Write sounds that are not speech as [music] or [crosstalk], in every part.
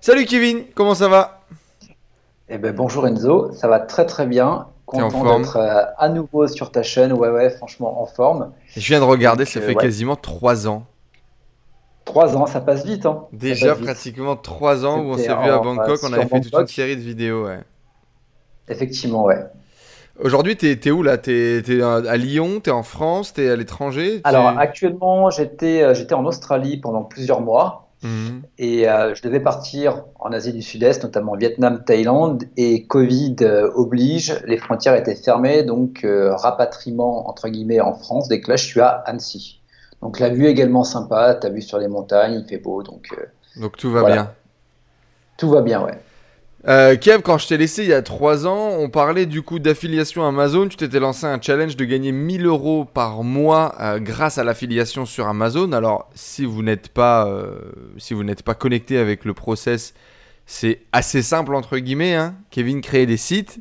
Salut Kevin, comment ça va? Eh ben bonjour Enzo, ça va très très bien. Content d'être euh, à nouveau sur ta chaîne. Ouais ouais, franchement en forme. Je viens de regarder, ça fait quasiment 3 ans. 3 ans, ça passe vite. Hein. Déjà pratiquement 3 ans où on s'est vu à Bangkok, on avait fait toute une série de vidéos. Ouais. Effectivement, ouais. Aujourd'hui, tu es, où là? Tu es, à Lyon Tu es en France Tu es à l'étranger? Alors actuellement, euh, j'étais en Australie pendant plusieurs mois. Mhm. Et euh, je devais partir en Asie du Sud-Est, notamment Vietnam, Thaïlande, et Covid euh, oblige, les frontières étaient fermées, donc rapatriement entre guillemets en France. Dès que là, je suis à Annecy. Donc la vue est également sympa, tu as vu sur les montagnes, il fait beau, donc. donc tout va bien. Tout va bien, ouais. Euh, Kev, quand je t'ai laissé il y a 3 ans, on parlait du coup d'affiliation Amazon. Tu t'étais lancé un challenge de gagner 1000 euros par mois euh, grâce à l'affiliation sur Amazon. Alors, si vous n'êtes pas, euh, si pas connecté avec le process, c'est assez simple entre guillemets. Hein. Kevin crée des sites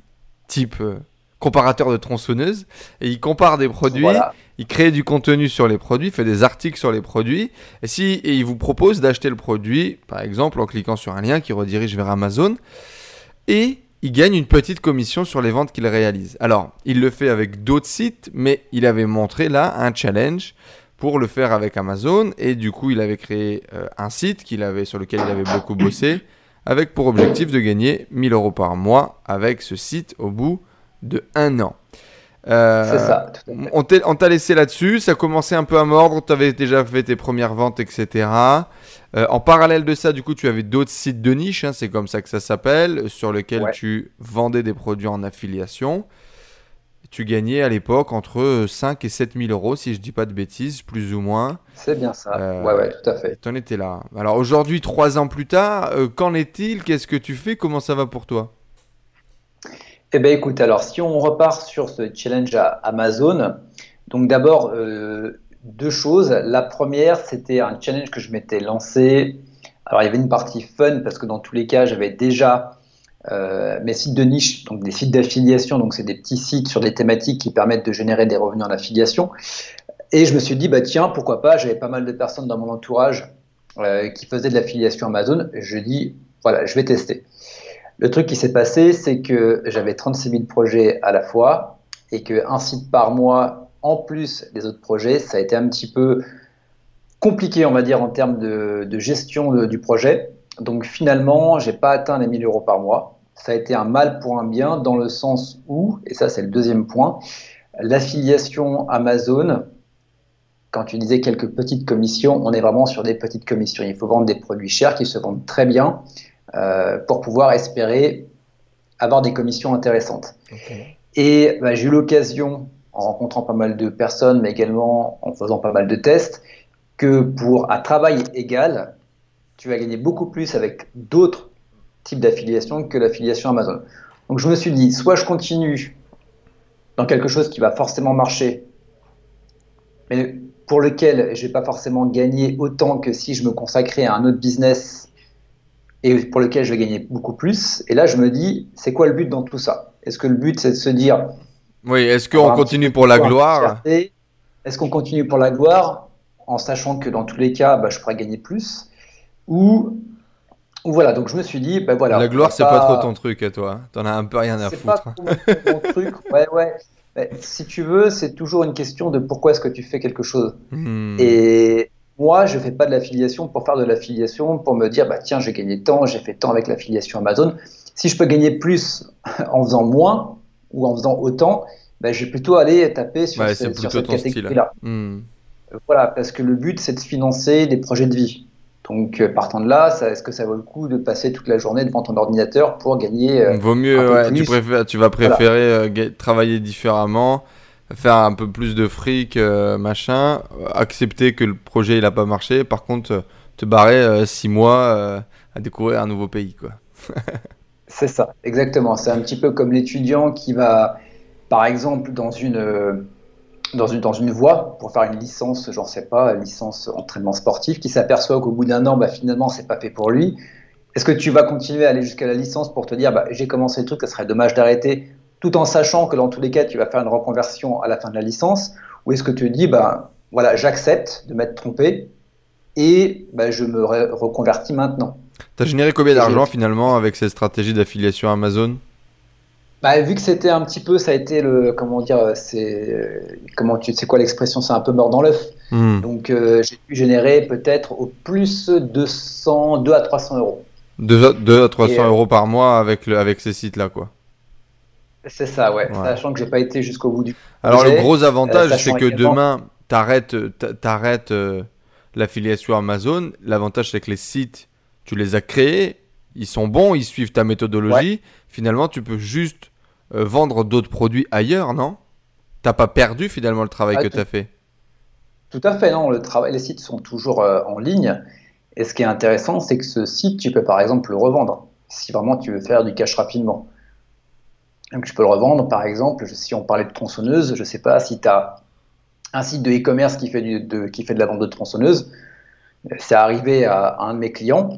type comparateur de tronçonneuse et il compare des produits, il crée du contenu sur les produits, fait des articles sur les produits et si et il vous propose d'acheter le produit par exemple en cliquant sur un lien qui redirige vers Amazon et il gagne une petite commission sur les ventes qu'il réalise. Alors, il le fait avec d'autres sites mais il avait montré là un challenge pour le faire avec Amazon et du coup, il avait créé euh, un site qu'il avait sur lequel il avait beaucoup bossé avec pour objectif de gagner 1000 euros par mois avec ce site au bout de un an. Euh, c'est ça. On t'a laissé là-dessus, ça commençait un peu à mordre, tu avais déjà fait tes premières ventes, etc. Euh, en parallèle de ça, du coup, tu avais d'autres sites de niche, hein, c'est comme ça que ça s'appelle, sur lesquels tu vendais des produits en affiliation. Tu gagnais à l'époque entre 5 et 7 000 euros, si je dis pas de bêtises, plus ou moins. C'est bien ça. Euh, ouais, ouais, tout à fait. Tu en étais là. Alors aujourd'hui, trois ans plus tard, qu'en est-il? Qu'est-ce que tu fais? Comment ça va pour toi? Eh bien, écoute, alors si on repart sur ce challenge à Amazon, donc d'abord, euh, deux choses. La première, c'était un challenge que je m'étais lancé. Alors, il y avait une partie fun parce que dans tous les cas, j'avais déjà euh, mes sites de niche, donc des sites d'affiliation. Donc, c'est des petits sites sur des thématiques qui permettent de générer des revenus en affiliation. Et je me suis dit, bah tiens, pourquoi pas? J'avais pas mal de personnes dans mon entourage euh, qui faisaient de l'affiliation Amazon. Je dis, voilà, je vais tester. Le truc qui s'est passé, c'est que j'avais 36 000 projets à la fois et qu'un site par mois, en plus des autres projets, ça a été un petit peu compliqué, on va dire, en termes de, gestion du projet. Donc finalement, j'ai pas atteint les 1000 euros par mois. Ça a été un mal pour un bien dans le sens où, et ça c'est le deuxième point, l'affiliation Amazon, quand tu disais quelques petites commissions, on est vraiment sur des petites commissions. Il faut vendre des produits chers qui se vendent très bien pour pouvoir espérer avoir des commissions intéressantes. Et bah, j'ai eu l'occasion, en rencontrant pas mal de personnes, mais également en faisant pas mal de tests, que pour un travail égal, tu vas gagner beaucoup plus avec d'autres types d'affiliation que l'affiliation Amazon. Donc je me suis dit, soit je continue dans quelque chose qui va forcément marcher, mais pour lequel je vais pas forcément gagner autant que si je me consacrais à un autre business et pour lequel je vais gagner beaucoup plus. Et là, je me dis, c'est quoi le but dans tout ça? Est-ce que le but, c'est de se dire... Oui, est-ce qu'on continue pour la gloire? Est-ce qu'on continue pour la gloire en sachant que dans tous les cas, bah, je pourrais gagner plus? Ou voilà, donc je me suis dit, ben voilà. La gloire, c'est pas... trop ton truc à toi. T'en as un peu rien à foutre. C'est pas mon truc. [laughs] Ouais, ouais. si tu veux, c'est toujours une question de pourquoi est-ce que tu fais quelque chose. Hmm. Et moi, je ne fais pas de l'affiliation pour faire de l'affiliation, pour me dire, bah, tiens, j'ai gagné tant, j'ai fait tant avec l'affiliation Amazon. Si je peux gagner plus [laughs] en faisant moins ou en faisant autant, bah, je vais plutôt aller taper sur, cette catégorie-là. Hmm. Voilà, parce que le but, c'est de financer des projets de vie. Donc, euh, partant de là, est-ce que ça vaut le coup de passer toute la journée devant ton ordinateur pour gagner euh, Vaut mieux, ouais, tu, préfères, tu, vas préférer euh, travailler différemment, faire un peu plus de fric, euh, machin, accepter que le projet il a pas marché, par contre euh, te barrer 6 euh, mois à découvrir un nouveau pays quoi. [laughs] c'est ça, exactement. C'est un petit peu comme l'étudiant qui va, par exemple, dans une dans une, dans une voie pour faire une licence, j'en sais pas, licence entraînement sportif, qui s'aperçoit qu'au bout d'un an, bah, finalement, c'est pas fait pour lui. Est-ce que tu vas continuer à aller jusqu'à la licence pour te dire, bah, j'ai commencé le truc, ça serait dommage d'arrêter tout en sachant que dans tous les cas, tu vas faire une reconversion à la fin de la licence Ou est-ce que tu te dis, ben, voilà, j'accepte de m'être trompé et ben, je me reconvertis maintenant T'as généré combien d'argent finalement avec cette stratégie d'affiliation Amazon? Bah, vu que c'était un petit peu, ça a été le, comment dire, c'est, comment tu sais quoi l'expression, c'est un peu mort dans l'œuf. Hmm. Donc euh, j'ai pu générer peut-être au plus 200, 2 à 300 euros. 2, à 300 euh, euros par mois avec, le, avec ces sites-là, quoi. C'est ça, ouais. Sachant que j'ai pas été jusqu'au bout du. Alors le gros avantage, euh, c'est que demain, t'arrêtes, t'arrêtes l'affiliation Amazon. L'avantage, c'est que les sites, tu les as créés, ils sont bons, ils suivent ta méthodologie. Finalement, tu peux juste euh, vendre d'autres produits ailleurs, non? T'as pas perdu finalement le travail que tu as fait? Tout à fait, non. Le travail, les sites sont toujours euh, en ligne. Et ce qui est intéressant, c'est que ce site, tu peux par exemple le revendre si vraiment tu veux faire du cash rapidement. Donc tu peux le revendre, par exemple, si on parlait de tronçonneuse, je ne sais pas si tu as un site de e-commerce qui, fait de, qui fait de la vente de tronçonneuse. C'est arrivé à, un de mes clients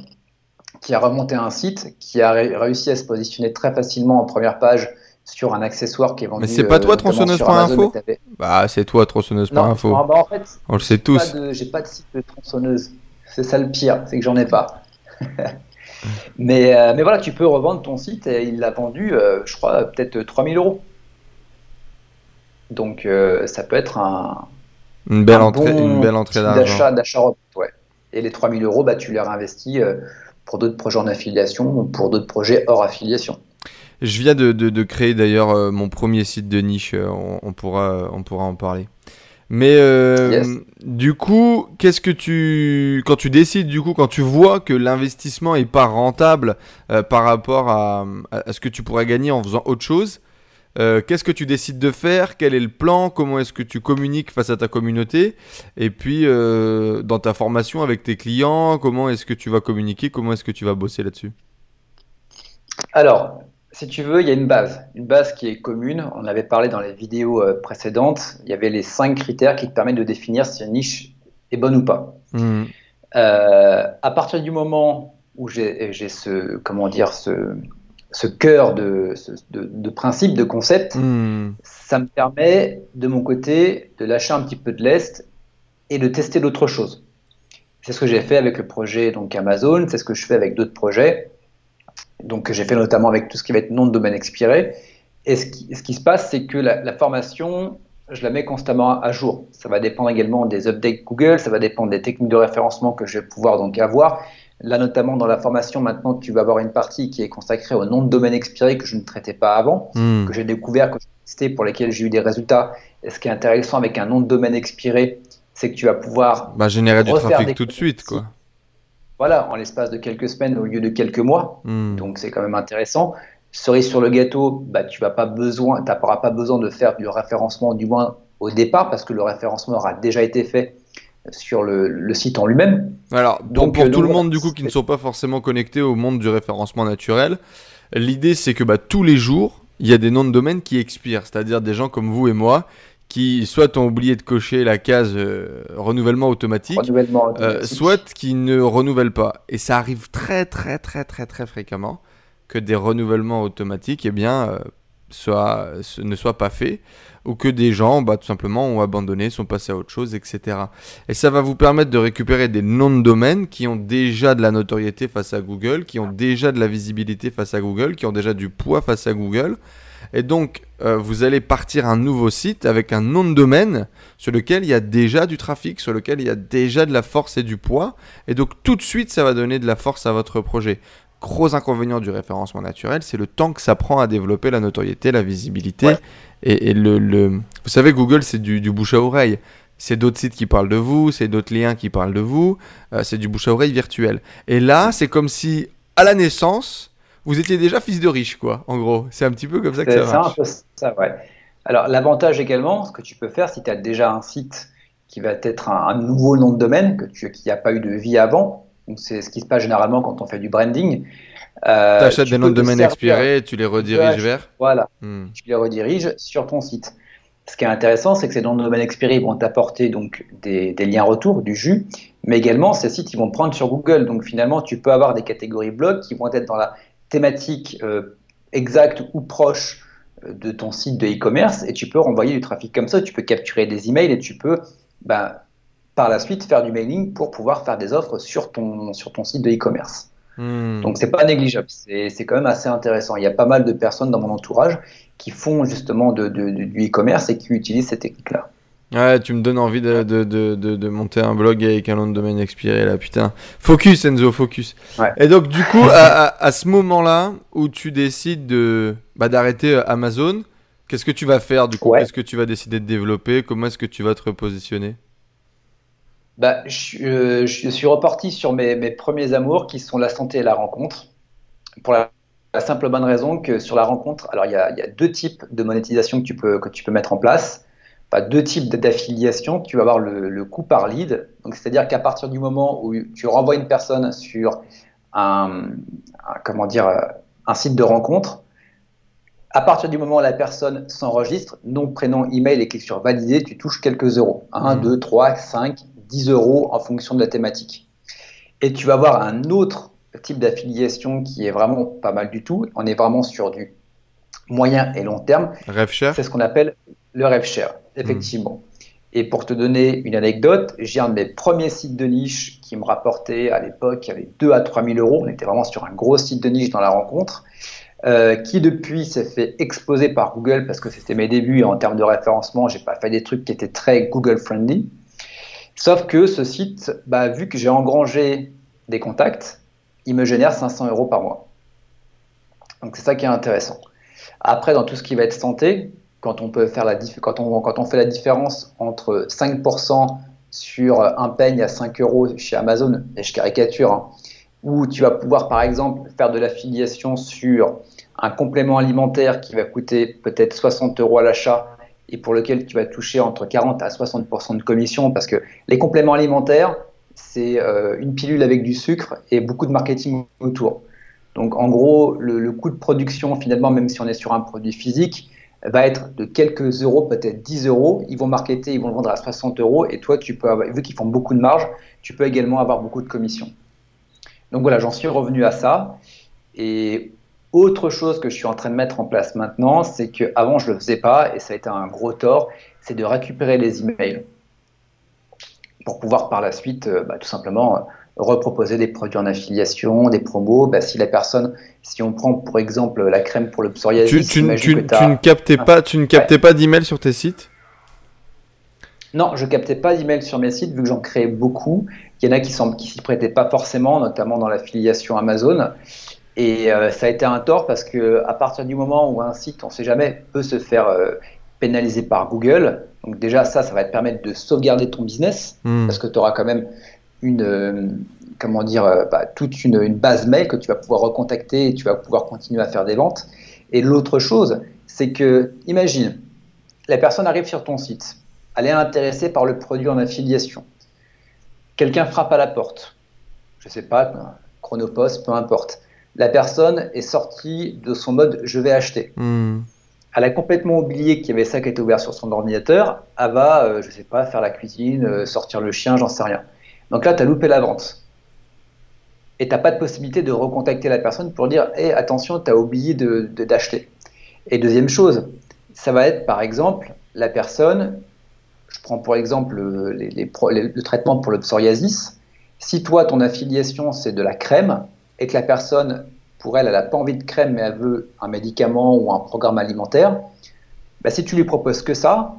qui a remonté un site, qui a réussi à se positionner très facilement en première page sur un accessoire qui est vendu. Mais c'est pas toi euh, tronçonneuse.info Bah c'est toi tronçonneuse.info. bah, en fait, On le sait tous. J'ai pas de site de tronçonneuse. C'est ça le pire, c'est que j'en ai pas. [laughs] mais, euh, mais voilà, tu peux revendre ton site et il l'a vendu, euh, je crois, peut-être 3000 euros. Donc ça peut être un. Une belle entrée, une belle entrée d'argent. D'achat, ouais. Et les 3000 euros, bah, tu les réinvestis pour d'autres projets en affiliation ou pour d'autres projets hors affiliation. Je viens de, créer d'ailleurs euh, mon premier site de niche, euh, on, pourra, on pourra en parler. Mais euh, du coup, qu'est-ce que tu quand tu décides du coup quand tu vois que l'investissement est pas rentable par rapport à, ce que tu pourrais gagner en faisant autre chose, qu'est-ce que tu décides de faire? Quel est le plan? Comment est-ce que tu communiques face à ta communauté? Et puis dans ta formation avec tes clients, comment est-ce que tu vas communiquer? Comment est-ce que tu vas bosser là-dessus? Alors, si tu veux, il y a une base, une base qui est commune. On avait parlé dans les vidéos euh, précédentes. Il y avait les cinq critères qui te permettent de définir si une niche est bonne ou pas. Mmh. Euh, à partir du moment où j'ai ce, comment dire, ce, ce cœur de, de, principe, de concept, mmh. ça me permet de mon côté de lâcher un petit peu de l'est et de tester d'autres choses. C'est ce que j'ai fait avec le projet donc Amazon, c'est ce que je fais avec d'autres projets donc j'ai fait notamment avec tout ce qui va être nom de domaine expiré. Et ce qui, ce qui se passe, c'est que la, formation, je la mets constamment à jour. Ça va dépendre également des updates Google, ça va dépendre des techniques de référencement que je vais pouvoir donc avoir. Là, notamment dans la formation, maintenant, tu vas avoir une partie qui est consacrée au nom de domaine expiré que je ne traitais pas avant, hmm. que j'ai découvert, que j'ai testé, pour lesquels j'ai eu des résultats. Et ce qui est intéressant avec un nom de domaine expiré, c'est que tu vas pouvoir bah, générer du trafic tout de suite, quoi voilà, en l'espace de quelques semaines au lieu de quelques mois. Hmm. Donc c'est quand même intéressant. Cerise sur le gâteau, bah, tu n'auras pas besoin de faire du référencement, du moins au départ, parce que le référencement aura déjà été fait sur le, site en lui-même. Alors, donc, pour tout le monde du coup qui ne sont pas forcément connectés au monde du référencement naturel, l'idée c'est que bah, tous les jours, il y a des noms de domaine qui expirent, c'est-à-dire des gens comme vous et moi qui soit ont oublié de cocher la case euh, renouvellement automatique, euh, soit qui ne renouvellent pas. Et ça arrive très très très très très fréquemment que des renouvellements automatiques eh bien, euh, ne soient pas faits ou que des gens bah, tout simplement ont abandonné, sont passés à autre chose, etc. Et ça va vous permettre de récupérer des noms de domaines qui ont déjà de la notoriété face à Google, qui ont déjà de la visibilité face à Google, qui ont déjà du poids face à Google. Et donc, euh, vous allez partir un nouveau site avec un nom de domaine sur lequel il y a déjà du trafic, sur lequel il y a déjà de la force et du poids. Et donc, tout de suite, ça va donner de la force à votre projet. Gros inconvénient du référencement naturel, c'est le temps que ça prend à développer la notoriété, la visibilité. Et, le, Vous savez, Google, c'est du, bouche à oreille. C'est d'autres sites qui parlent de vous, c'est d'autres liens qui parlent de vous, euh, c'est du bouche à oreille virtuel. Et là, c'est comme si, à la naissance, vous étiez déjà fils de riche, quoi, en gros. C'est un petit peu comme ça que ça marche. C'est un peu ça, ouais. Alors, l'avantage également, ce que tu peux faire, si tu as déjà un site qui va être un, nouveau nom de domaine, que tu, qui n'a pas eu de vie avant, donc c'est ce qui se passe généralement quand on fait du branding. Euh, tu achètes des noms de domaine expirés et tu les rediriges vers Voilà, hmm. tu les rediriges sur ton site. Ce qui est intéressant, c'est que ces noms de domaine expirés vont t'apporter donc des, des, liens retour, du jus, mais également ces sites ils vont prendre sur Google. Donc finalement, tu peux avoir des catégories blog qui vont être dans la thématique euh, exacte ou proche euh, de ton site de e-commerce et tu peux renvoyer du trafic comme ça. Tu peux capturer des emails et tu peux ben, par la suite faire du mailing pour pouvoir faire des offres sur ton, sur ton site de e-commerce. Hmm. Donc c'est pas négligeable, c'est quand même assez intéressant. Il y a pas mal de personnes dans mon entourage qui font justement de, du e-commerce et qui utilisent ces techniques-là. Ouais, tu me donnes envie de, de, de, de, monter un blog avec un nom de domaine expiré là, putain. Focus Enzo, focus. Et donc du coup, [laughs] à, à, ce moment-là où tu décides de bah, d'arrêter euh, Amazon, qu'est-ce que tu vas faire du coup? Qu'est-ce que tu vas décider de développer? Comment est-ce que tu vas te repositionner? Bah, je, je, suis reparti sur mes, mes, premiers amours qui sont la santé et la rencontre. Pour la, simple bonne raison que sur la rencontre, alors il y y a deux types de monétisation que tu peux, que tu peux mettre en place. Enfin, deux types d'affiliation. Tu vas avoir le, le coût par lead. Donc, c'est-à-dire qu'à partir du moment où tu renvoies une personne sur un, comment dire, un site de rencontre, à partir du moment où la personne s'enregistre, nom, prénom, email et clique sur valider, tu touches quelques euros. 1, 2, 3, 5, 10 euros en fonction de la thématique. Et tu vas avoir un autre type d'affiliation qui est vraiment pas mal du tout. On est vraiment sur du moyen et long terme. Rêve cher? C'est ce qu'on appelle le rêve cher, effectivement. Et pour te donner une anecdote, j'ai un de mes premiers sites de niche qui me rapportait à l'époque, il y avait 2 à 3 000 euros. On était vraiment sur un gros site de niche dans la rencontre, euh, qui depuis s'est fait exploser par Google parce que c'était mes débuts et en termes de référencement, j'ai pas fait des trucs qui étaient très Google friendly. Sauf que ce site, bah, vu que j'ai engrangé des contacts, il me génère 500 euros par mois. Donc c'est ça qui est intéressant. Après, dans tout ce qui va être santé, quand on, peut faire la quand on, quand on fait la différence entre 5% sur un peigne à 5 euros chez Amazon, et je caricature, hein, où tu vas pouvoir par exemple faire de l'affiliation sur un complément alimentaire qui va coûter peut-être 60 euros à l'achat et pour lequel tu vas toucher entre 40 à 60% de commission parce que les compléments alimentaires, c'est euh, une pilule avec du sucre et beaucoup de marketing autour. Donc en gros, le, coût de production finalement, même si on est sur un produit physique, va être de quelques euros, peut-être 10 euros. Ils vont marketer, ils vont le vendre à 60 euros et toi, tu peux avoir, vu qu'ils font beaucoup de marge, tu peux également avoir beaucoup de commission. Donc voilà, j'en suis revenu à ça. Et autre chose que je suis en train de mettre en place maintenant, c'est qu'avant je ne le faisais pas, et ça a été un gros tort, c'est de récupérer les emails pour pouvoir par la suite euh, bah, tout simplement euh, reproposer des produits en affiliation, des promos. Bah, si la personne, si on prend pour exemple la crème pour le psoriasis, tu, ne captais pas, tu ne captais pas d'emails sur tes sites? Non, je captais pas d'emails sur mes sites vu que j'en créais beaucoup. Il y en a qui ne qui s'y prêtaient pas forcément, notamment dans l'affiliation Amazon. Et euh, ça a été un tort parce que à partir du moment où un site, on ne sait jamais, peut se faire euh, pénaliser par Google, donc déjà ça, ça va te permettre de sauvegarder ton business hmm. parce que tu auras quand même une, euh, comment dire, bah, toute une, une, base mail que tu vas pouvoir recontacter et tu vas pouvoir continuer à faire des ventes. Et l'autre chose, c'est que, imagine, la personne arrive sur ton site, elle est intéressée par le produit en affiliation. Quelqu'un frappe à la porte, je ne sais pas, Chronopost, peu importe la personne est sortie de son mode je vais acheter. Hmm. Elle a complètement oublié qu'il y avait ça qui était ouvert sur son ordinateur. Elle va, euh, je ne sais pas, faire la cuisine, euh, sortir le chien, j'en sais rien. Donc là, tu as loupé la vente. Et tu n'as pas de possibilité de recontacter la personne pour dire hé, attention, tu as oublié d'acheter. De, et deuxième chose, ça va être par exemple la personne, je prends pour exemple le traitement pour le psoriasis. Si toi, ton affiliation, c'est de la crème, et que la personne, pour elle, elle n'a pas envie de crème, mais elle veut un médicament ou un programme alimentaire, bah, si tu lui proposes que ça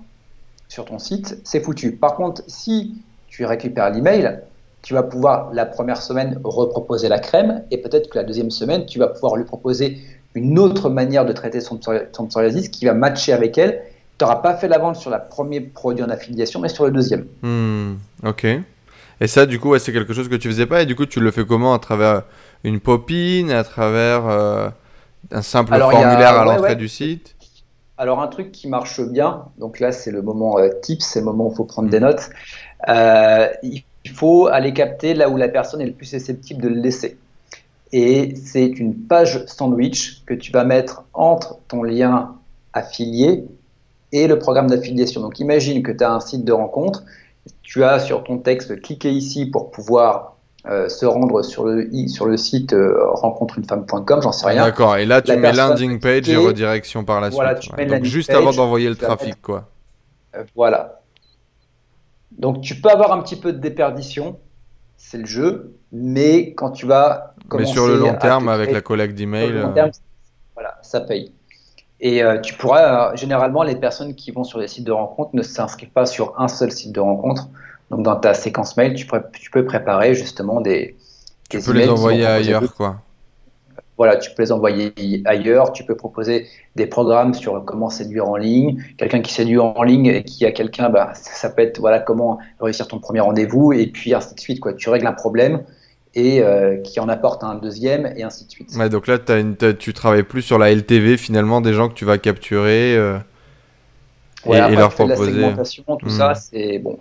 sur ton site, c'est foutu. Par contre, si tu récupères l'email, tu vas pouvoir la première semaine reproposer la crème et peut-être que la deuxième semaine, tu vas pouvoir lui proposer une autre manière de traiter son, psoriasis qui va matcher avec elle. Tu n'auras pas fait la vente sur le premier produit en affiliation, mais sur le deuxième. Hmm, ok. Et ça, du coup, c'est quelque chose que tu faisais pas. Et du coup, tu le fais comment? À travers une popine, à travers euh, un simple formulaire à l'entrée du site? Alors, un truc qui marche bien, donc là, c'est le moment euh, tips, c'est le moment où il faut prendre des notes. Euh, il faut aller capter là où la personne est le plus susceptible de le laisser. Et c'est une page sandwich que tu vas mettre entre ton lien affilié et le programme d'affiliation. Donc imagine que tu as un site de rencontre, tu as sur ton texte cliqué ici pour pouvoir euh, se rendre sur le, sur le site euh, rencontreunefemme.com, j'en sais rien. D'accord, et là tu mets landing page et redirection par la suite. Donc juste avant d'envoyer le trafic, quoi. Euh, voilà. Donc tu peux avoir un petit peu de déperdition. c'est le jeu, mais quand tu vas mais sur le long terme, avec la collecte d'emails. Euh, voilà, ça paye. Et tu pourras, généralement, les personnes qui vont sur des sites de rencontres ne s'inscrivent pas sur un seul site de rencontre. Donc, dans ta séquence mail, tu, tu peux préparer justement des. Tu peux les envoyer ailleurs, quoi. Voilà, tu peux les envoyer ailleurs. Tu peux proposer des programmes sur comment séduire en ligne. Quelqu'un qui séduit en ligne et qui a quelqu'un, bah, ça peut être voilà comment réussir ton premier rendez-vous et puis ainsi de suite. Quoi. Tu règles un problème et euh, qui en apporte un deuxième et ainsi de suite. Ouais, donc là, as une, tu travailles plus sur la LTV finalement des gens que tu vas capturer euh, et, leur proposer. La segmentation, tout ça, hmm. c'est bon.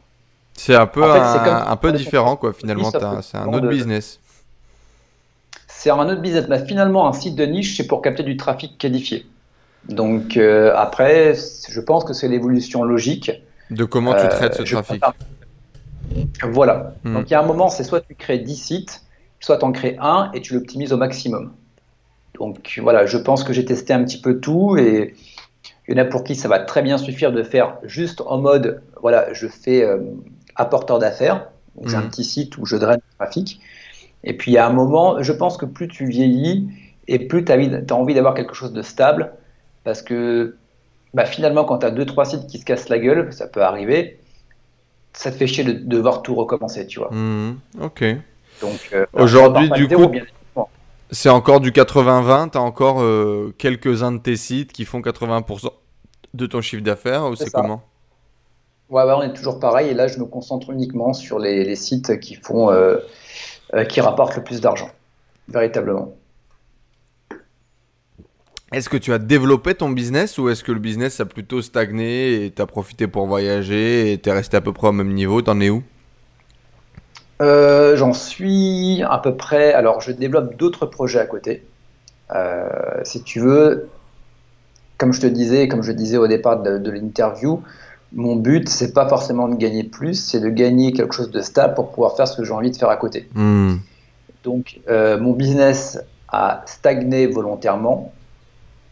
C'est un peu, un, un, peu différent quoi finalement. C'est un autre business. C'est un autre business, mais finalement un site de niche, c'est pour capter du trafic qualifié. Donc euh, après, je pense que c'est l'évolution logique. De comment tu traites ce trafic. Voilà. Hmm. Donc il y a un moment, c'est soit tu crées 10 sites, soit tu en crées un et tu l'optimises au maximum. Donc voilà, je pense que j'ai testé un petit peu tout et il y en a pour qui ça va très bien suffire de faire juste en mode, voilà, je fais euh, apporteur d'affaires, j'ai un hmm. petit site où je draine le trafic. Et puis a un moment, je pense que plus tu vieillis et plus tu as envie d'avoir quelque chose de stable, parce que bah, finalement, quand tu as 2-3 sites qui se cassent la gueule, ça peut arriver, ça te fait chier de, devoir tout recommencer, tu vois. Mmh, ok. Donc euh, aujourd'hui, du coup, c'est encore du 80-20. T'as encore euh, quelques-uns de tes sites qui font 80% de ton chiffre d'affaires ou c'est comment? Ouais, ouais, on est toujours pareil. Et là, je me concentre uniquement sur les, sites qui font, euh, qui rapportent le plus d'argent, véritablement. Est-ce que tu as développé ton business ou est-ce que le business a plutôt stagné et tu as profité pour voyager et tu es resté à peu près au même niveau? T'en es où? Euh, J'en suis à peu près. Alors, je développe d'autres projets à côté. Euh, si tu veux, comme je te disais, comme je disais au départ de, l'interview, mon but, c'est pas forcément de gagner plus, c'est de gagner quelque chose de stable pour pouvoir faire ce que j'ai envie de faire à côté. Hmm. Donc, euh, mon business a stagné volontairement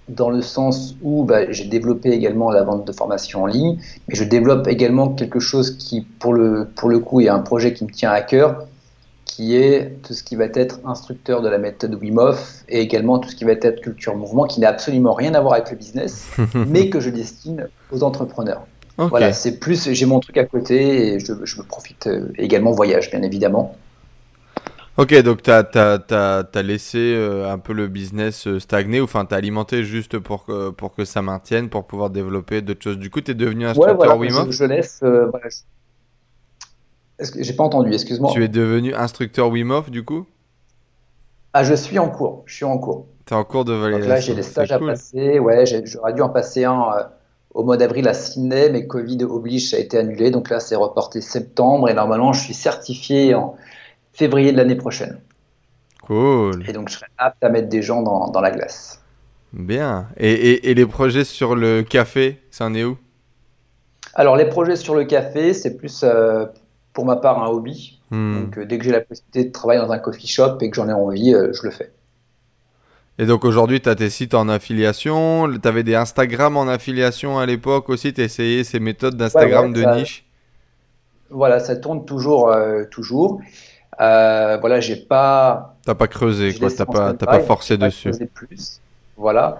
dans le sens où bah, j'ai développé également la vente de formation en ligne, mais je développe également quelque chose qui, pour le, pour le coup, est un projet qui me tient à cœur, qui est tout ce qui va être instructeur de la méthode Wim Hof et également tout ce qui va être culture mouvement, qui n'a absolument rien à voir avec le business, [laughs] mais que je destine aux entrepreneurs. Voilà, c'est plus, j'ai mon truc à côté et je, je me profite euh, également voyage, bien évidemment. Ok, donc tu as, laissé euh, un peu le business euh, stagner, ou enfin tu as alimenté juste pour que, pour que ça maintienne, pour pouvoir développer d'autres choses. Du coup, tu es devenu instructeur ouais, voilà, Wim Hof je, laisse. Euh, J'ai pas entendu, excuse-moi. Tu es devenu instructeur Wim Hof du coup? Ah, je suis en cours, je suis en cours. Tu es en cours de validation. là, j'ai des stages à passer, ouais, j'aurais dû en passer un euh, au mois d'avril à Sydney, mais Covid oblige, ça a été annulé, donc là c'est reporté septembre, et normalement je suis certifié en février de l'année prochaine. Cool. Et donc, je serai apte à mettre des gens dans, dans la glace. Bien. Et, et, les projets sur le café, ça en est où? Alors, les projets sur le café, c'est plus euh, pour ma part un hobby. Hmm. Donc, euh, dès que j'ai la possibilité de travailler dans un coffee shop et que j'en ai envie, euh, je le fais. Et donc aujourd'hui, tu as tes sites en affiliation, tu avais des Instagram en affiliation à l'époque aussi, tu essayé ces méthodes d'Instagram de niche? Voilà, ça tourne toujours. toujours. Euh, voilà, j'ai pas. T'as pas creusé, quoi. T'as pas, pas forcé dessus. Plus. Voilà.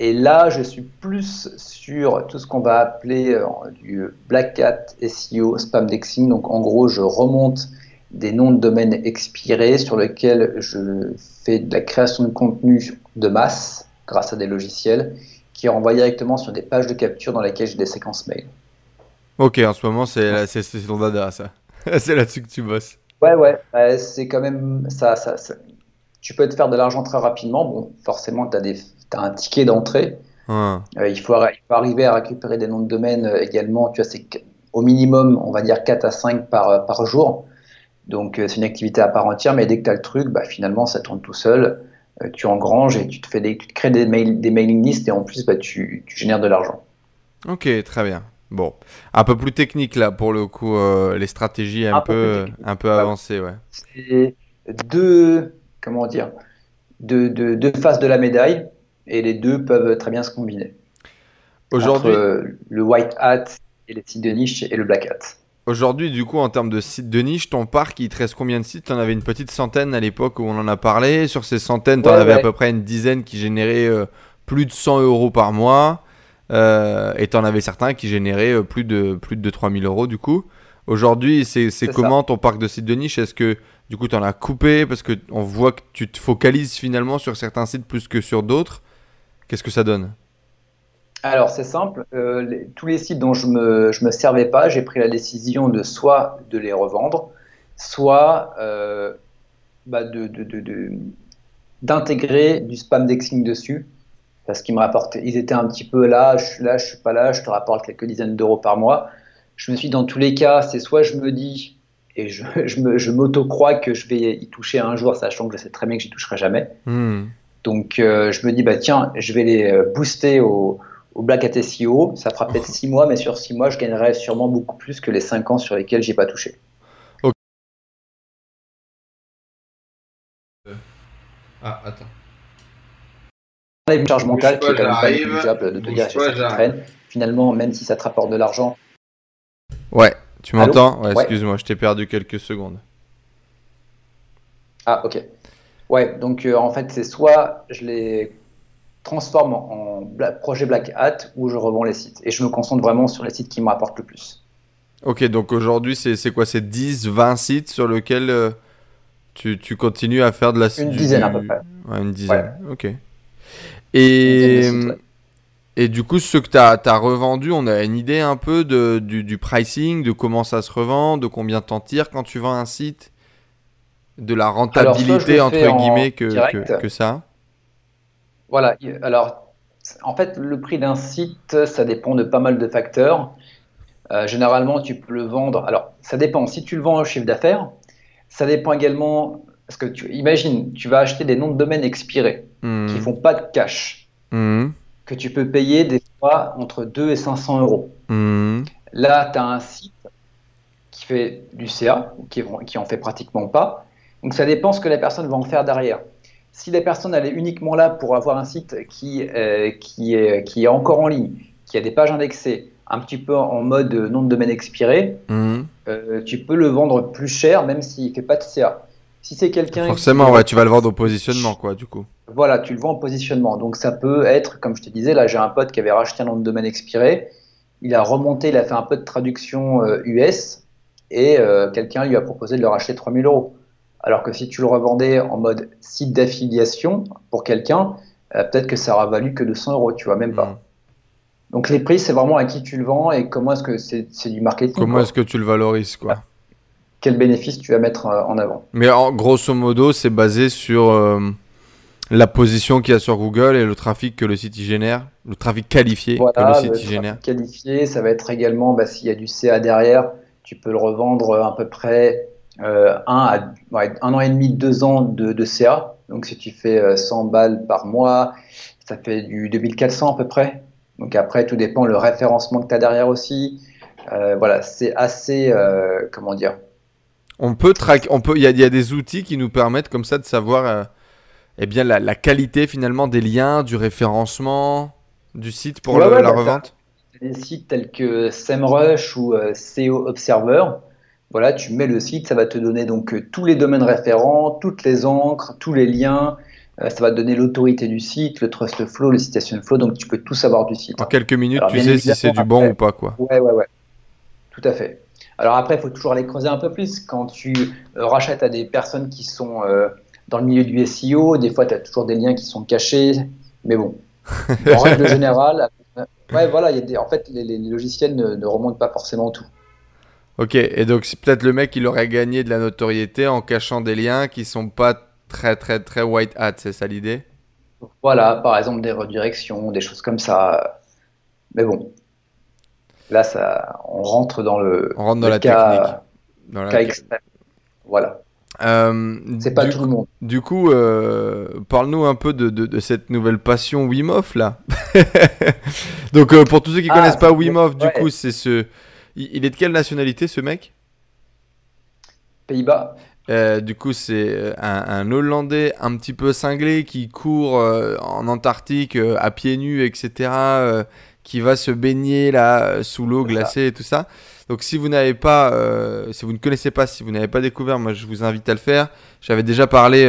Et là, je suis plus sur tout ce qu'on va appeler euh, du Black Hat SEO, spam dexing. Donc, en gros, je remonte des noms de domaines expirés sur lesquels je fais de la création de contenu de masse grâce à des logiciels qui renvoient directement sur des pages de capture dans lesquelles j'ai des séquences mail. Ok, en ce moment, c'est ton dada, ça. [laughs] c'est là-dessus que tu bosses. Ouais, ouais, c'est quand même ça, ça, Tu peux te faire de l'argent très rapidement. Bon, forcément, tu as, un ticket d'entrée. Euh, il, faut, arriver à récupérer des noms de domaine euh, également. Tu as au minimum, on va dire 4 à 5 par, par jour. Donc, c'est une activité à part entière. Mais dès que tu as le truc, bah, finalement, ça tourne tout seul. tu engranges et tu te, fais des, tu crées des, mail, des mailing lists et en plus, bah, tu, tu génères de l'argent. Ok, très bien. Bon, un peu plus technique là pour le coup, euh, les stratégies un, peu, un peu avancées, ouais. C'est deux, comment dire, deux, deux, deux, faces de la médaille et les deux peuvent très bien se combiner. Aujourd'hui, le white hat et les sites de niche et le black hat. Aujourd'hui, du coup, en termes de sites de niche, ton parc, il te reste combien de sites? Tu en avais une petite centaine à l'époque où on en a parlé. Sur ces centaines, tu en Ouais, avais à peu près une dizaine qui généraient euh, plus de 100 euros par mois. Euh, et tu en avais certains qui généraient euh, plus de, plus de 3000 euros, du coup. Aujourd'hui, c'est comment ton parc de sites de niche? Est-ce que, du coup, tu en as coupé? Parce qu'on voit que tu te focalises finalement sur certains sites plus que sur d'autres. Qu'est-ce que ça donne? Alors, c'est simple. euh, les- tous les sites dont je me, je me servais pas, j'ai pris la décision de soit de les revendre, soit euh, bah, de, d'intégrer du spam dexing dessus. Parce qu'ils me rapportaient, ils étaient un petit peu là, je suis là, je suis pas là, je te rapporte quelques dizaines d'euros par mois. Je me suis dit, dans tous les cas, c'est soit je me dis, et je, [laughs] m'auto-crois que je vais y toucher un jour, sachant que je sais très bien que j'y toucherai jamais. Hmm. Donc euh, je me dis, bah tiens, je vais les booster au, au Black Hat SEO. Ça fera peut-être [laughs] 6 mois, mais sur 6 mois, je gagnerai sûrement beaucoup plus que les 5 ans sur lesquels j'ai pas touché. Ah, attends. On a une charge mentale qui est quand même pas négligeable de te dire, pas, j'ai ça traîne. Finalement, même si ça te rapporte de l'argent, Ouais, tu m'entends? Ouais, Ouais. excuse-moi, je t'ai perdu quelques secondes. Ah, ok. Ouais, donc euh, en fait, c'est soit je les transforme en, bla- projet Black Hat ou je revends les sites. Et je me concentre vraiment sur les sites qui me rapportent le plus. Ok, donc aujourd'hui, c'est quoi? C'est 10, 20 sites sur lesquels euh, tu, tu continues à faire de la Une du- dizaine à peu près. Ouais, une dizaine. Ok. Une Et, dizaine de sites, ouais. et du coup, ceux que tu as, revendus, on a une idée un peu de, du, du pricing, de comment ça se revend, de combien t'en tires quand tu vends un site, de la rentabilité, entre guillemets, que, direct. que, que ça? Voilà, alors en fait, le prix d'un site, ça dépend de pas mal de facteurs. Euh, généralement, tu peux le vendre. Alors, ça dépend. Si tu le vends au chiffre d'affaires, ça dépend également. Parce que tu imagine, tu vas acheter des noms de domaine expirés Hmm. qui font pas de cash, Hmm. que tu peux payer des fois entre 2 et 500 euros. Hmm. Là, tu as un site qui fait du CA, ou qui, qui en fait pratiquement pas. Donc ça dépend ce que la personne va en faire derrière. Si la personne elle est uniquement là pour avoir un site qui, euh, qui, est, qui est encore en ligne, qui a des pages indexées, un petit peu en mode nom de domaine expiré, Hmm. euh, tu peux le vendre plus cher même s'il ne fait pas de CA. Si c'est quelqu'un Forcément, qui- ouais, tu vas le vendre au positionnement, quoi, du coup. voilà, tu le vends en positionnement. Donc ça peut être, comme je te disais, là j'ai un pote qui avait racheté un nom de domaine expiré. Il a remonté, il a fait un peu de traduction euh, US et euh, quelqu'un lui a proposé de le racheter 3000 euros. Alors que si tu le revendais en mode site d'affiliation pour quelqu'un, euh, peut-être que ça aura valu que 200 euros, tu vois, même pas. Hmm. Donc les prix, c'est vraiment à qui tu le vends et comment est-ce que c'est du marketing. Comment est-ce que tu le valorises, quoi Quel bénéfice tu vas mettre euh, en avant. Mais en grosso modo, c'est basé sur euh, la position qu'il y a sur Google et le trafic que le site y génère, le trafic qualifié que le site le y trafic génère. qualifié, ça va être également, bah, s'il y a du CA derrière, tu peux le revendre à peu près euh, un, à, ouais, un an et demi, deux ans de, de CA. Donc si tu fais euh, 100 balles par mois, ça fait du 2400 à peu près. Donc après, tout dépend le référencement que tu as derrière aussi. Euh, voilà, c'est assez, euh, comment dire, On peut traquer, on peut, il y, a- il y a des outils qui nous permettent comme ça de savoir, euh, eh bien la, la qualité finalement des liens, du référencement du site pour Ouais, le- ouais, la bah, revente. des sites tels que SEMrush ou euh, SEO Observer. Voilà, tu mets le site, ça va te donner donc euh, tous les domaines référents, toutes les encres, tous les liens. Euh, ça va te donner l'autorité du site, le trust flow, le citation flow, donc tu peux tout savoir du site. En quelques minutes, Alors, tu sais si c'est du bon après- ou pas quoi. Ouais, ouais, ouais. Tout à fait. Alors après, il faut toujours les creuser un peu plus. Quand tu euh, rachètes à des personnes qui sont euh, dans le milieu du SEO, des fois, tu as toujours des liens qui sont cachés. Mais bon, en règle [laughs] générale, ouais, voilà, il y a des, en fait, les, les logiciels ne, ne remontent pas forcément tout. Ok, et donc c'est peut-être le mec il aurait gagné de la notoriété en cachant des liens qui sont pas très très très white hat, c'est ça l'idée? Voilà, par exemple, des redirections, des choses comme ça. Mais bon, là, ça, on rentre dans le, On rentre dans le la cas, technique. Dans la- cas extrême. Voilà, Euh, c'est pas tout le monde. Du coup, euh, parle-nous un peu de, de- de cette nouvelle passion Wim Hof là. [laughs] Donc euh, pour tous ceux qui Ah, connaissent pas Wim Hof, du ouais. coup, c'est ce. Il, est de quelle nationalité ce mec? Pays-Bas, Euh, Du coup, c'est euh, un, un Hollandais un petit peu cinglé qui court euh, en Antarctique euh, à pieds nus, etc. qui va se baigner là sous l'eau glacée et tout ça. Donc si vous n'avez pas, si vous ne connaissez pas, si vous n'avez pas découvert, moi je vous invite à le faire. J'avais déjà parlé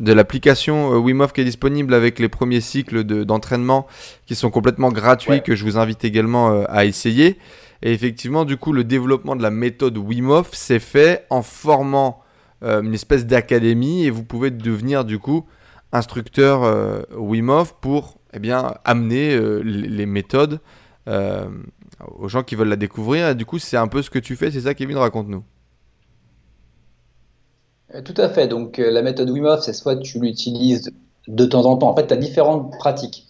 de l'application Wim Hof qui est disponible avec les premiers cycles d'entraînement qui sont complètement gratuits que je vous invite également à essayer. Et effectivement, du coup, le développement de la méthode Wim s'est fait en formant une espèce d'académie et vous pouvez devenir du coup instructeur Hof pour eh bien, amener les méthodes aux gens qui veulent la découvrir. du coup, c'est un peu ce que tu fais, c'est ça, Kevin? Raconte-nous. Euh, tout à fait. Donc, euh, la méthode Wim c'est soit tu l'utilises de temps en temps. En fait, tu as différentes pratiques.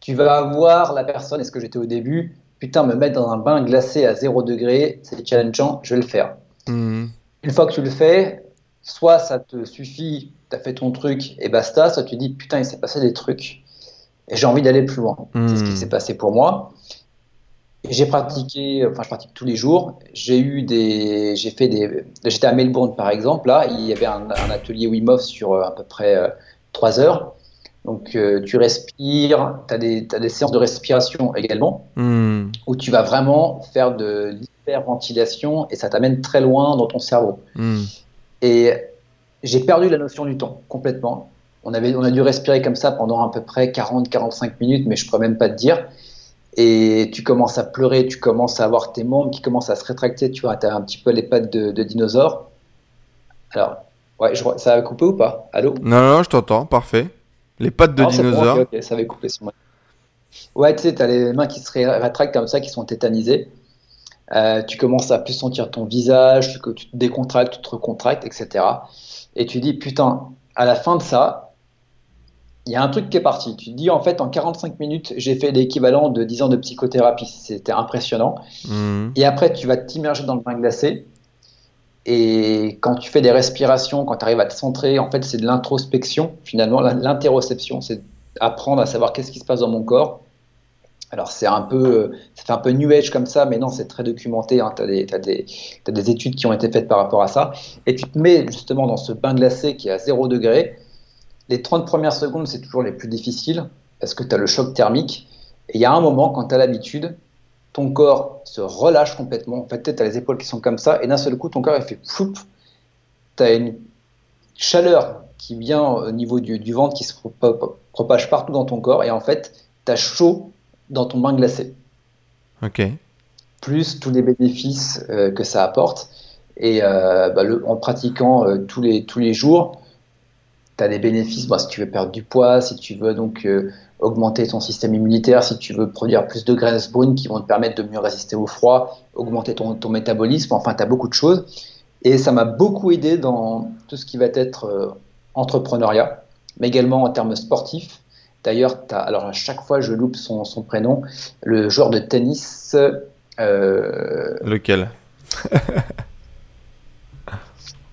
Tu vas avoir la personne, est-ce que j'étais au début? Putain, me mettre dans un bain glacé à 0 degré, c'est challengeant, je vais le faire. Mhm. Une fois que tu le fais, soit ça te suffit, tu as fait ton truc et basta, soit tu dis putain, il s'est passé des trucs et j'ai envie d'aller plus loin. C'est ce qui mhm. s'est passé pour moi. J'ai pratiqué, enfin je pratique tous les jours. J'ai eu des, j'ai fait des, j'étais à Melbourne par exemple. Là, il y avait un, atelier Wim Hof sur euh, à peu près euh, trois heures. Donc euh, tu respires, tu as des, as des séances de respiration également, hmm. où tu vas vraiment faire de l'hyperventilation et ça t'amène très loin dans ton cerveau. Hmm. Et j'ai perdu la notion du temps complètement. On, avait, on a dû respirer comme ça pendant à peu près 40-45 minutes, mais je ne pourrais même pas te dire et tu commences à pleurer, tu commences à avoir tes membres qui commencent à se rétracter, tu vois, tu as un petit peu les pattes de, de dinosaure. Alors, ouais, je, ça a coupé ou pas? Allô? Non, non, je t'entends, parfait. Les pattes de dinosaure. ok, ça avait coupé sur moi. Ouais, tu sais, tu as les mains qui se rétractent comme ça, qui sont tétanisées. Euh, tu commences à plus sentir ton visage, tu, tu te décontractes, tu te recontractes, etc. Et tu dis, putain, à la fin de ça, il y a un truc qui est parti. Tu te dis, en fait, en 45 minutes, j'ai fait l'équivalent de 10 ans de psychothérapie. C'était impressionnant. Mhm. Et après, tu vas t'immerger dans le bain glacé. Et quand tu fais des respirations, quand tu arrives à te centrer, en fait, c'est de l'introspection, finalement, l'interoception. C'est apprendre à savoir qu'est-ce qui se passe dans mon corps. Alors, c'est un peu, ça fait un peu new age comme ça, mais non, c'est très documenté. Hein. Tu as, as, des études qui ont été faites par rapport à ça. Et tu te mets justement dans ce bain glacé qui est à 0 degré les 30 premières secondes, c'est toujours les plus difficiles parce que tu as le choc thermique. Et il y a un moment, quand tu as l'habitude, ton corps se relâche complètement. En fait, tu as les épaules qui sont comme ça, et d'un seul coup, ton corps, il fait floup. Tu as une chaleur qui vient au niveau du, ventre, qui se propage partout dans ton corps, et en fait, tu as chaud dans ton bain glacé. Ok. Plus tous les bénéfices euh, que ça apporte. Et euh, bah, en pratiquant euh, tous, les, tous les jours, tu as des bénéfices bah, si tu veux perdre du poids, si tu veux donc euh, augmenter ton système immunitaire, si tu veux produire plus de graisses brunes qui vont te permettre de mieux résister au froid, augmenter ton, ton métabolisme, enfin tu as beaucoup de choses. Et ça m'a beaucoup aidé dans tout ce qui va être euh, entrepreneuriat, mais également en termes sportifs. D'ailleurs, alors à chaque fois je loupe son, son prénom, le joueur de tennis. Euh, Lequel? [laughs]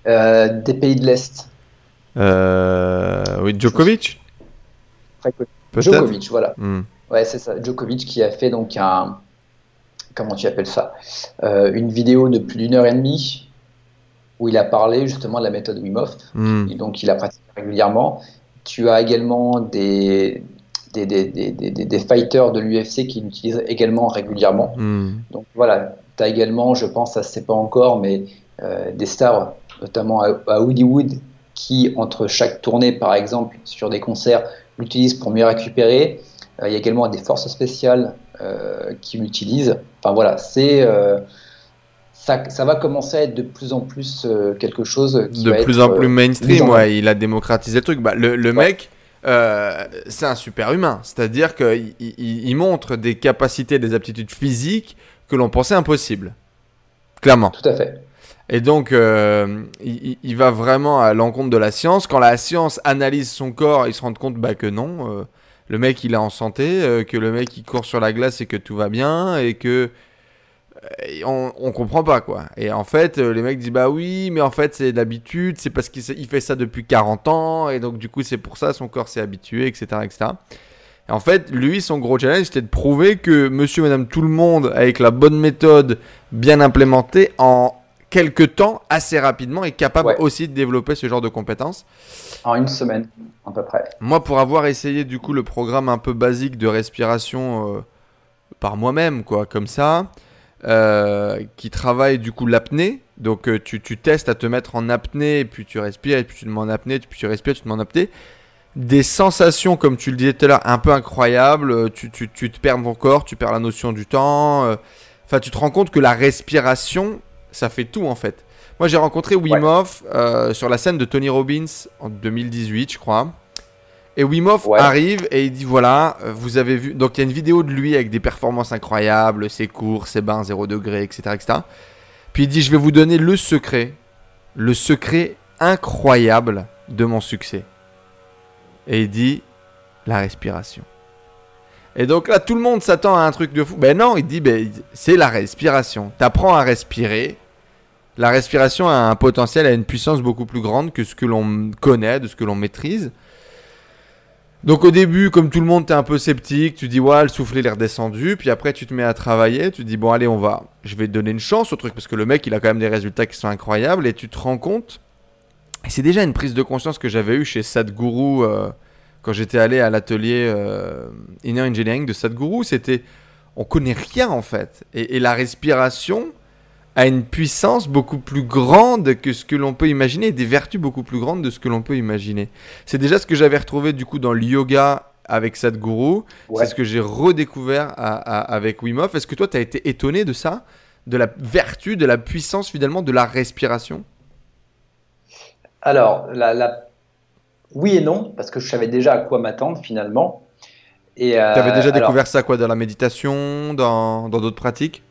Des pays de l'Est. Euh, oui, Djokovic Djokovic, voilà. Hmm. Ouais, c'est ça. Djokovic qui a fait donc un. Comment tu appelles ça euh, Une vidéo de plus d'une heure et demie où il a parlé justement de la méthode Wim Hof. Hmm. Et donc il a pratiqué régulièrement. Tu as également des, des, des, des, des fighters de l'UFC qui l'utilisent également régulièrement. Hmm. Donc voilà, tu as également, je pense, ça ne sait pas encore, mais euh, des stars, notamment à, à Hollywood, qui, entre chaque tournée, par exemple, sur des concerts, l'utilisent pour mieux récupérer. Euh, il y a également des forces spéciales euh, qui l'utilisent. Enfin voilà, c'est euh, ça, ça, va commencer à être de plus en plus quelque chose qui de plus en plus mainstream. Ouais, il a démocratisé le truc. Bah, le, le mec, c'est un super humain. C'est-à-dire qu'il il, montre des capacités, des aptitudes physiques que l'on pensait impossibles. Clairement. Tout à fait. Et donc, euh, il, va vraiment à l'encontre de la science. Quand la science analyse son corps, il se rend compte bah, que non, euh, le mec il est en santé, euh, que le mec il court sur la glace et que tout va bien, et que on, on, comprend pas quoi. Et en fait, les mecs disent bah oui, mais en fait c'est d'habitude, c'est parce qu'il fait ça depuis 40 ans, et donc du coup c'est pour ça son corps s'est habitué, etc., etc. Et en fait, lui, son gros challenge, c'était de prouver que monsieur, madame, tout le monde, avec la bonne méthode bien implémentée, en quelques temps, assez rapidement, est capable aussi de développer ce genre de compétences. En une semaine, à peu près. Moi, pour avoir essayé du coup le programme un peu basique de respiration, euh, par moi-même, quoi, comme ça, euh, qui travaille du coup l'apnée. Donc euh, tu, tu, testes à te mettre en apnée, puis tu respires, et puis tu te mets en apnée, puis tu respires, tu te mets en apnée. Des sensations, comme tu le disais tout à l'heure, un peu incroyables. Tu, tu, tu, te perds ton corps, tu perds la notion du temps. Enfin, tu te rends compte que la respiration, ça fait tout en fait. Moi, j'ai rencontré Wim Hof sur la scène de Tony Robbins en 2018, je crois. Et Wim Hof arrive et il dit voilà, euh, vous avez vu. Donc il y a une vidéo de lui avec des performances incroyables, ses cours, ses bains 0 degré, etc., etc. Puis il dit je vais vous donner le secret, le secret incroyable de mon succès. Et il dit la respiration. Et donc là, tout le monde s'attend à un truc de fou. Ben non, il dit ben, c'est la respiration. Tu apprends à respirer. La respiration a un potentiel, a une puissance beaucoup plus grande que ce que l'on connaît, de ce que l'on maîtrise. Donc au début, comme tout le monde, t'es un peu sceptique, tu dis ouais, le soufflet est redescendu, puis après tu te mets à travailler, tu dis bon allez, on va, je vais te donner une chance au truc parce que le mec il a quand même des résultats qui sont incroyables et tu te rends compte. Et c'est déjà une prise de conscience que j'avais eue chez Sadhguru euh, quand j'étais allé à l'atelier euh, Inner Engineering de Sadhguru, c'était on connaît rien en fait et la respiration a une puissance beaucoup plus grande que ce que l'on peut imaginer, des vertus beaucoup plus grandes de ce que l'on peut imaginer. C'est déjà ce que j'avais retrouvé du coup dans le yoga avec Sadhguru. C'est ce que j'ai redécouvert avec Wim Hof. Est-ce que toi, tu as été étonné de ça? De la vertu, de la puissance finalement de la respiration? Alors, la, oui et non, parce que je savais déjà à quoi m'attendre finalement. Tu avais déjà euh, découvert ça quoi? Dans la méditation Dans d'autres pratiques?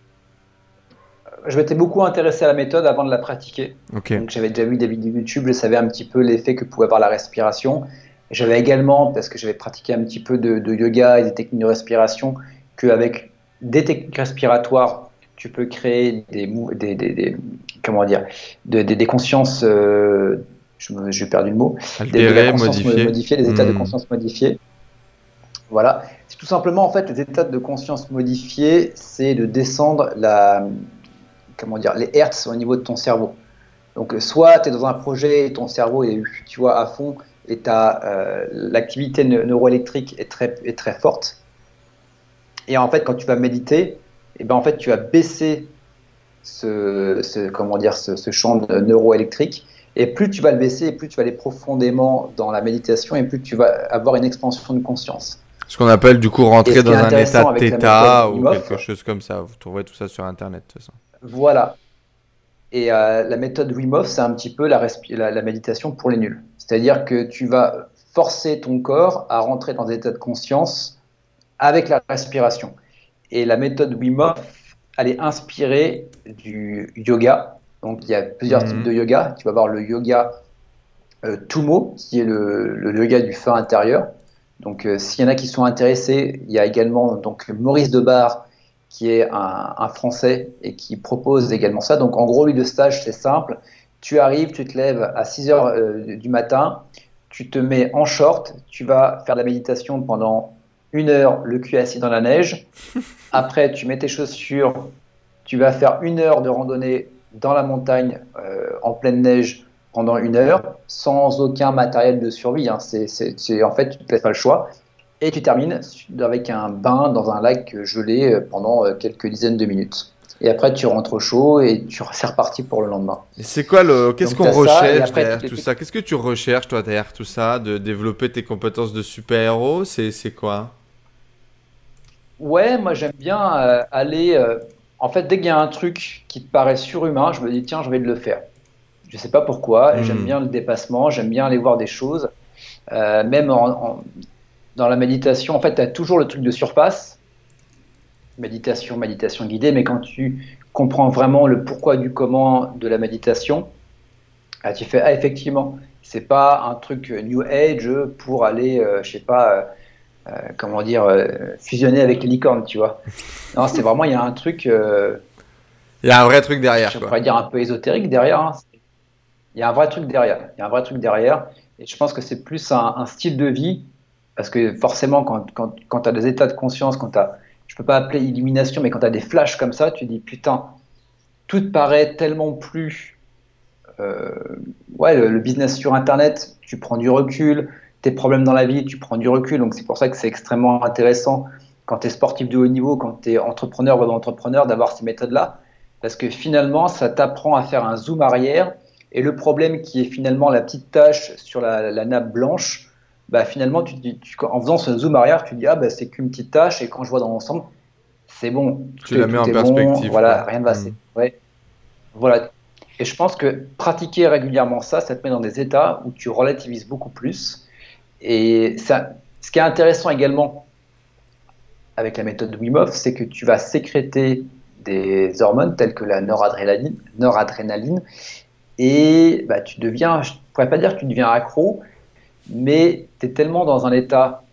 Je m'étais beaucoup intéressé à la méthode avant de la pratiquer. Donc j'avais déjà vu des vidéos YouTube, je savais un petit peu l'effet que pouvait avoir la respiration. J'avais également, parce que j'avais pratiqué un petit peu de, yoga et des techniques de respiration, qu'avec des techniques respiratoires, tu peux créer des, des, des, comment dire, des, consciences, euh, j'ai perdu le mot, des, modifiées, des états de hmm. conscience modifiés. Voilà, c'est tout simplement en fait les états de conscience modifiés, c'est de descendre la, comment dire, les hertz au niveau de ton cerveau. Donc, soit tu es dans un projet et ton cerveau est, tu vois, à fond et euh, l'activité neuroélectrique est très, est très forte. Et en fait, quand tu vas méditer, et eh ben, en fait, tu vas baisser ce, ce comment dire, ce, champ neuroélectrique. Et plus tu vas le baisser, plus tu vas aller profondément dans la méditation, et plus tu vas avoir une expansion de conscience. Ce qu'on appelle du coup rentrer dans un état theta ou quelque chose comme ça. Vous trouverez tout ça sur Internet de toute façon. Voilà. Et euh, la méthode Wim Hof, c'est un petit peu la, la, méditation pour les nuls. C'est-à-dire que tu vas forcer ton corps à rentrer dans des états de conscience avec la respiration. Et la méthode Wim Hof, elle est inspirée du yoga. Donc il y a plusieurs types mhm. de yoga. Tu vas voir le yoga euh, Tumo, qui est le, yoga du feu intérieur. Donc euh, s'il y en a qui sont intéressés, il y a également donc Maurice Debar qui est un, Français et qui propose également ça. Donc en gros, lui de stage, c'est simple. Tu arrives, tu te lèves à 6 heures euh, du matin, tu te mets en short, tu vas faire de la méditation pendant une heure, le cul assis dans la neige. [laughs] Après, tu mets tes chaussures, tu vas faire une heure de randonnée dans la montagne euh, en pleine neige pendant une heure, sans aucun matériel de survie. Hein. C'est, en fait, tu ne te laisses pas le choix. Et tu termines avec un bain dans un lac gelé pendant euh, quelques dizaines de minutes. Et après, tu rentres au chaud et tu c'est reparti pour le lendemain. Et c'est quoi le. Qu'est-ce qu'on recherche derrière tout ça? Qu'est-ce que tu recherches, toi, derrière tout ça De développer tes compétences de super-héros? C'est quoi? Ouais, moi, j'aime bien euh, aller. Euh, en fait, dès qu'il y a un truc qui te paraît surhumain, je me dis, tiens, je vais le faire. Je sais pas pourquoi. J'aime hmm. bien le dépassement, j'aime bien aller voir des choses. même en, dans la méditation, en fait, tu as toujours le truc de surface, méditation, méditation guidée, mais quand tu comprends vraiment le pourquoi du comment de la méditation, ah, tu fais, ah, effectivement, c'est pas un truc New Age pour aller, euh, je sais pas, euh, euh, comment dire, fusionner avec les licornes, tu vois. [laughs] Non, c'est vraiment, il y a un truc. il y a un vrai truc derrière. Je pourrais dire un peu ésotérique derrière. Hein. Il y a un vrai truc derrière. Il y a un vrai truc derrière. Et je pense que c'est plus un, style de vie parce que forcément, quand, quand, quand tu as des états de conscience, quand tu as, je peux pas appeler illumination, mais quand tu as des flashs comme ça, tu dis putain, tout paraît tellement plus. Euh, ouais, le, business sur Internet, tu prends du recul, tes problèmes dans la vie, tu prends du recul. Donc c'est pour ça que c'est extrêmement intéressant quand tu es sportif de haut niveau, quand tu es entrepreneur ou entrepreneur, d'avoir ces méthodes-là. Parce que finalement, ça t'apprend à faire un zoom arrière. Et le problème qui est finalement la petite tache sur la, nappe blanche, bah finalement, tu, en faisant ce zoom arrière, tu dis ah bah, c'est qu'une petite tache et quand je vois dans l'ensemble, c'est bon. Tu la mets en perspective. voilà, rien ne va. Hmm. Ouais. Voilà. Et je pense que pratiquer régulièrement ça, ça te met dans des états où tu relativises beaucoup plus. Et ça, ce qui est intéressant également avec la méthode de Wim Hof, c'est que tu vas sécréter des hormones telles que la noradrénaline, noradrénaline et bah, tu deviens, je ne pourrais pas dire que tu deviens accro, mais tu es tellement dans un état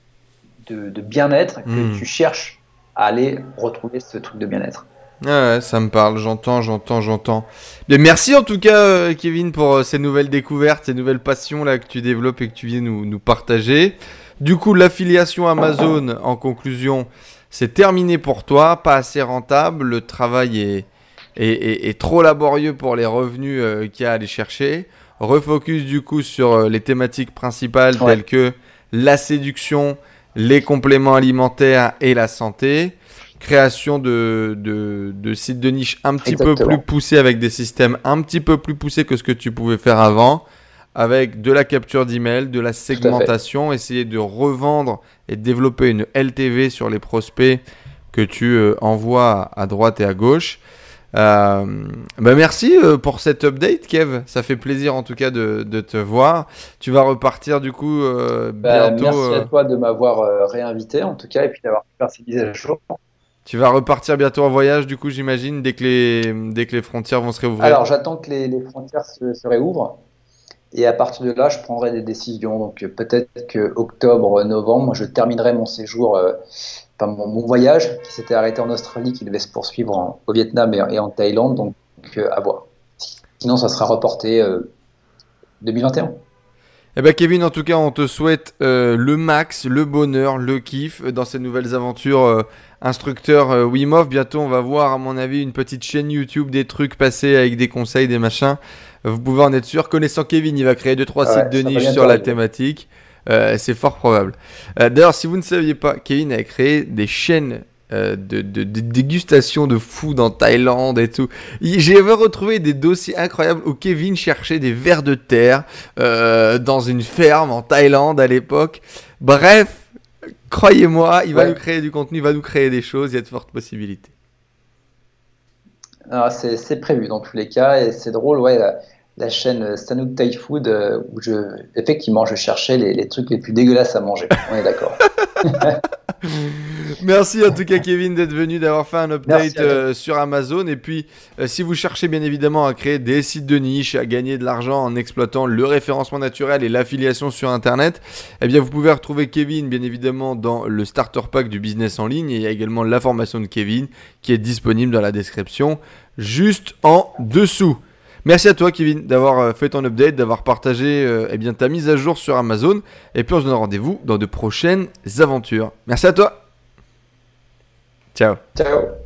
de, bien-être que hmm. tu cherches à aller retrouver ce truc de bien-être. ouais, ça me parle, j'entends, j'entends, j'entends. Mais merci en tout cas, euh, Kevin, pour euh, ces nouvelles découvertes, ces nouvelles passions là que tu développes et que tu viens nous, nous partager. Du coup, l'affiliation Amazon, en conclusion, c'est terminé pour toi, pas assez rentable, le travail est, est, trop laborieux pour les revenus euh, qu'il y a à aller chercher. Refocus du coup sur euh, les thématiques principales telles que la séduction, les compléments alimentaires et la santé. Création de, de, sites de niche un petit peu plus poussés avec des systèmes un petit peu plus poussés que ce que tu pouvais faire avant avec de la capture d'email, de la segmentation, essayer de revendre et de développer une LTV sur les prospects que tu euh, envoies à droite et à gauche. Euh, bah merci euh, pour cette update, Kev. Ça fait plaisir en tout cas de, te voir. Tu vas repartir du coup bah, bientôt. Merci à toi de m'avoir réinvité en tout cas et puis d'avoir fait ces mises à jour. Tu vas repartir bientôt en voyage du coup, j'imagine, dès, que les, dès que les frontières vont se réouvrir. Alors j'attends que les, les frontières se, se, réouvrent. Et à partir de là, je prendrai des décisions. Donc peut-être que octobre, novembre, je terminerai mon séjour, euh, enfin, mon, voyage qui s'était arrêté en Australie, qui devait se poursuivre au Vietnam et, en Thaïlande. Donc euh, à voir. Sinon, ça sera reporté 2021. Euh, eh ben Kevin, en tout cas, on te souhaite le max, le bonheur, le kiff dans ces nouvelles aventures. instructeur Wim Hof, bientôt on va voir à mon avis une petite chaîne YouTube, des trucs passés avec des conseils, des machins. Vous pouvez en être sûr. Connaissant Kevin, il va créer 2-3 sites de niche sur la thématique. Euh, c'est fort probable. Euh, d'ailleurs, si vous ne saviez pas, Kevin a créé des chaînes euh, de, dégustation de food en Thaïlande et tout. J'ai retrouvé des dossiers incroyables où Kevin cherchait des vers de terre dans une ferme en Thaïlande à l'époque. Bref, croyez-moi, il va nous créer du contenu, il va nous créer des choses, il y a de fortes possibilités. C'est prévu dans tous les cas et c'est drôle, ouais, la, chaîne Sanook Thai Food euh, où je, effectivement, je cherchais les, les trucs les plus dégueulasses à manger. On est d'accord. [laughs] [laughs] Merci en tout cas Kevin d'être venu, d'avoir fait un update euh, sur Amazon. Et puis euh, si vous cherchez bien évidemment à créer des sites de niche, à gagner de l'argent en exploitant le référencement naturel et l'affiliation sur Internet, eh bien vous pouvez retrouver Kevin bien évidemment dans le starter pack du business en ligne. Et il y a également la formation de Kevin qui est disponible dans la description juste en dessous. Merci à toi, Kevin, d'avoir euh, fait ton update, d'avoir partagé euh, eh bien, ta mise à jour sur Amazon. Et puis, on se donne rendez-vous dans de prochaines aventures. Merci à toi. Ciao. Ciao.